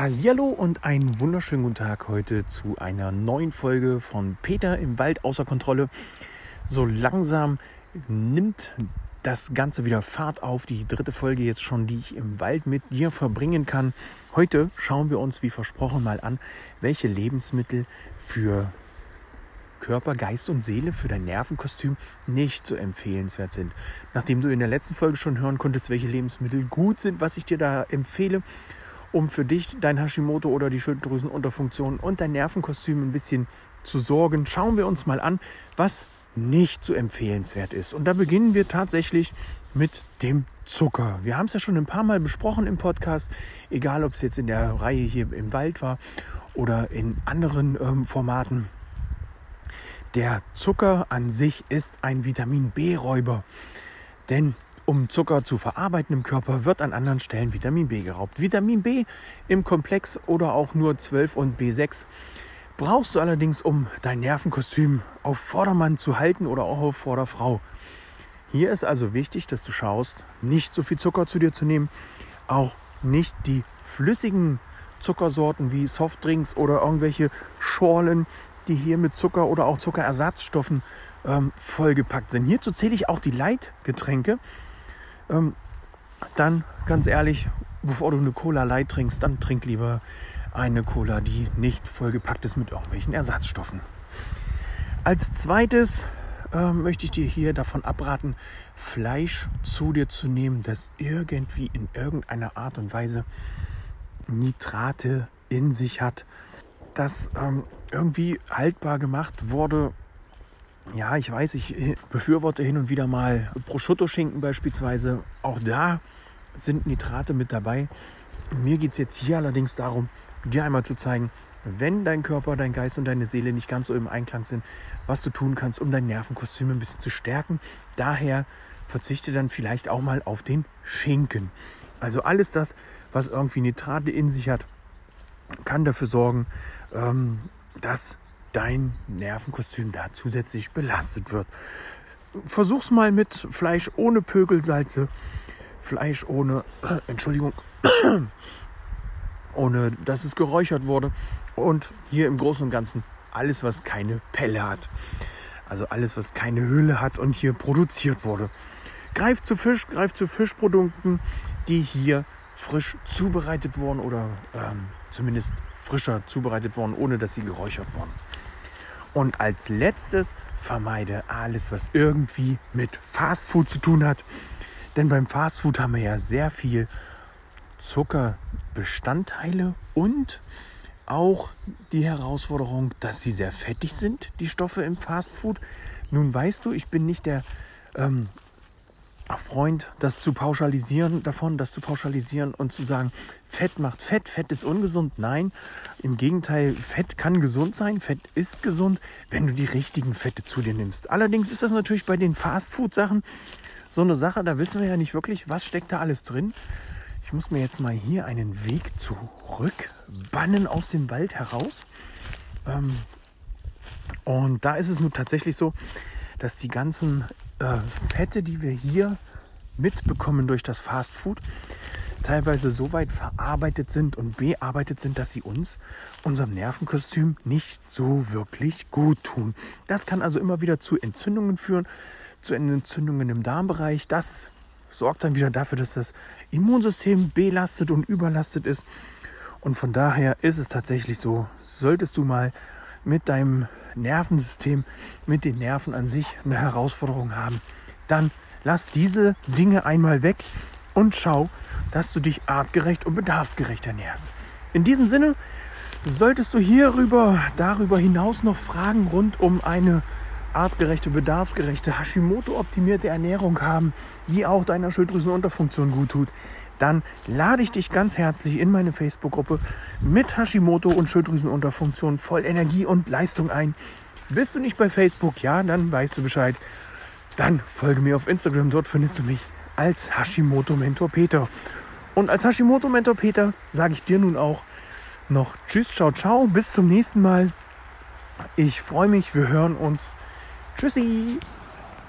Hallo und einen wunderschönen guten Tag heute zu einer neuen Folge von Peter im Wald außer Kontrolle. So langsam nimmt das Ganze wieder Fahrt auf. Die dritte Folge jetzt schon, die ich im Wald mit dir verbringen kann. Heute schauen wir uns wie versprochen mal an, welche Lebensmittel für Körper, Geist und Seele für dein Nervenkostüm nicht so empfehlenswert sind. Nachdem du in der letzten Folge schon hören konntest, welche Lebensmittel gut sind, was ich dir da empfehle, um für dich, dein Hashimoto oder die Schilddrüsenunterfunktion und dein Nervenkostüm ein bisschen zu sorgen, schauen wir uns mal an, was nicht so empfehlenswert ist. Und da beginnen wir tatsächlich mit dem Zucker. Wir haben es ja schon ein paar Mal besprochen im Podcast, egal ob es jetzt in der Reihe hier im Wald war oder in anderen ähm, Formaten. Der Zucker an sich ist ein Vitamin B-Räuber. Denn um Zucker zu verarbeiten im Körper, wird an anderen Stellen Vitamin B geraubt. Vitamin B im Komplex oder auch nur 12 und B6 brauchst du allerdings, um dein Nervenkostüm auf Vordermann zu halten oder auch auf Vorderfrau. Hier ist also wichtig, dass du schaust, nicht so viel Zucker zu dir zu nehmen, auch nicht die flüssigen Zuckersorten wie Softdrinks oder irgendwelche Schorlen, die hier mit Zucker oder auch Zuckerersatzstoffen ähm, vollgepackt sind. Hierzu zähle ich auch die Leitgetränke, ähm, dann ganz ehrlich, bevor du eine Cola Light trinkst, dann trink lieber eine Cola, die nicht vollgepackt ist mit irgendwelchen Ersatzstoffen. Als zweites äh, möchte ich dir hier davon abraten, Fleisch zu dir zu nehmen, das irgendwie in irgendeiner Art und Weise Nitrate in sich hat, das ähm, irgendwie haltbar gemacht wurde ja, ich weiß, ich befürworte hin und wieder mal Prosciutto-Schinken beispielsweise. Auch da sind Nitrate mit dabei. Mir geht es jetzt hier allerdings darum, dir einmal zu zeigen, wenn dein Körper, dein Geist und deine Seele nicht ganz so im Einklang sind, was du tun kannst, um dein Nervenkostüm ein bisschen zu stärken. Daher verzichte dann vielleicht auch mal auf den Schinken. Also alles das, was irgendwie Nitrate in sich hat, kann dafür sorgen, ähm, dass dein Nervenkostüm da zusätzlich belastet wird. Versuch's mal mit Fleisch ohne Pökelsalze, Fleisch ohne, äh, Entschuldigung, ohne dass es geräuchert wurde und hier im Großen und Ganzen alles, was keine Pelle hat. Also alles, was keine Hülle hat und hier produziert wurde. Greif zu Fisch, greif zu Fischprodukten, die hier frisch zubereitet wurden oder ähm, zumindest frischer zubereitet wurden, ohne dass sie geräuchert wurden. Und als letztes vermeide alles, was irgendwie mit Fastfood zu tun hat. Denn beim Fastfood haben wir ja sehr viel Zuckerbestandteile und auch die Herausforderung, dass sie sehr fettig sind, die Stoffe im Fastfood. Nun weißt du, ich bin nicht der ähm, Freund, das zu pauschalisieren, davon, das zu pauschalisieren und zu sagen, Fett macht Fett, Fett ist ungesund. Nein, im Gegenteil, Fett kann gesund sein, Fett ist gesund, wenn du die richtigen Fette zu dir nimmst. Allerdings ist das natürlich bei den Fastfood-Sachen so eine Sache, da wissen wir ja nicht wirklich, was steckt da alles drin. Ich muss mir jetzt mal hier einen Weg zurückbannen aus dem Wald heraus. Ähm, und da ist es nun tatsächlich so, dass die ganzen äh, Fette, die wir hier mitbekommen durch das Fast Food, teilweise so weit verarbeitet sind und bearbeitet sind, dass sie uns, unserem Nervenkostüm, nicht so wirklich gut tun. Das kann also immer wieder zu Entzündungen führen, zu Entzündungen im Darmbereich. Das sorgt dann wieder dafür, dass das Immunsystem belastet und überlastet ist. Und von daher ist es tatsächlich so, solltest du mal mit deinem Nervensystem, mit den Nerven an sich eine Herausforderung haben, dann lass diese Dinge einmal weg und schau, dass du dich artgerecht und bedarfsgerecht ernährst. In diesem Sinne solltest du hierüber, darüber hinaus noch Fragen rund um eine artgerechte, bedarfsgerechte, Hashimoto-optimierte Ernährung haben, die auch deiner Schilddrüsenunterfunktion gut tut, dann lade ich dich ganz herzlich in meine Facebook-Gruppe mit Hashimoto und Schilddrüsenunterfunktion voll Energie und Leistung ein. Bist du nicht bei Facebook? Ja, dann weißt du Bescheid. Dann folge mir auf Instagram, dort findest du mich als Hashimoto Mentor Peter. Und als Hashimoto Mentor Peter sage ich dir nun auch noch Tschüss, ciao, ciao, bis zum nächsten Mal. Ich freue mich, wir hören uns. Tschüssi!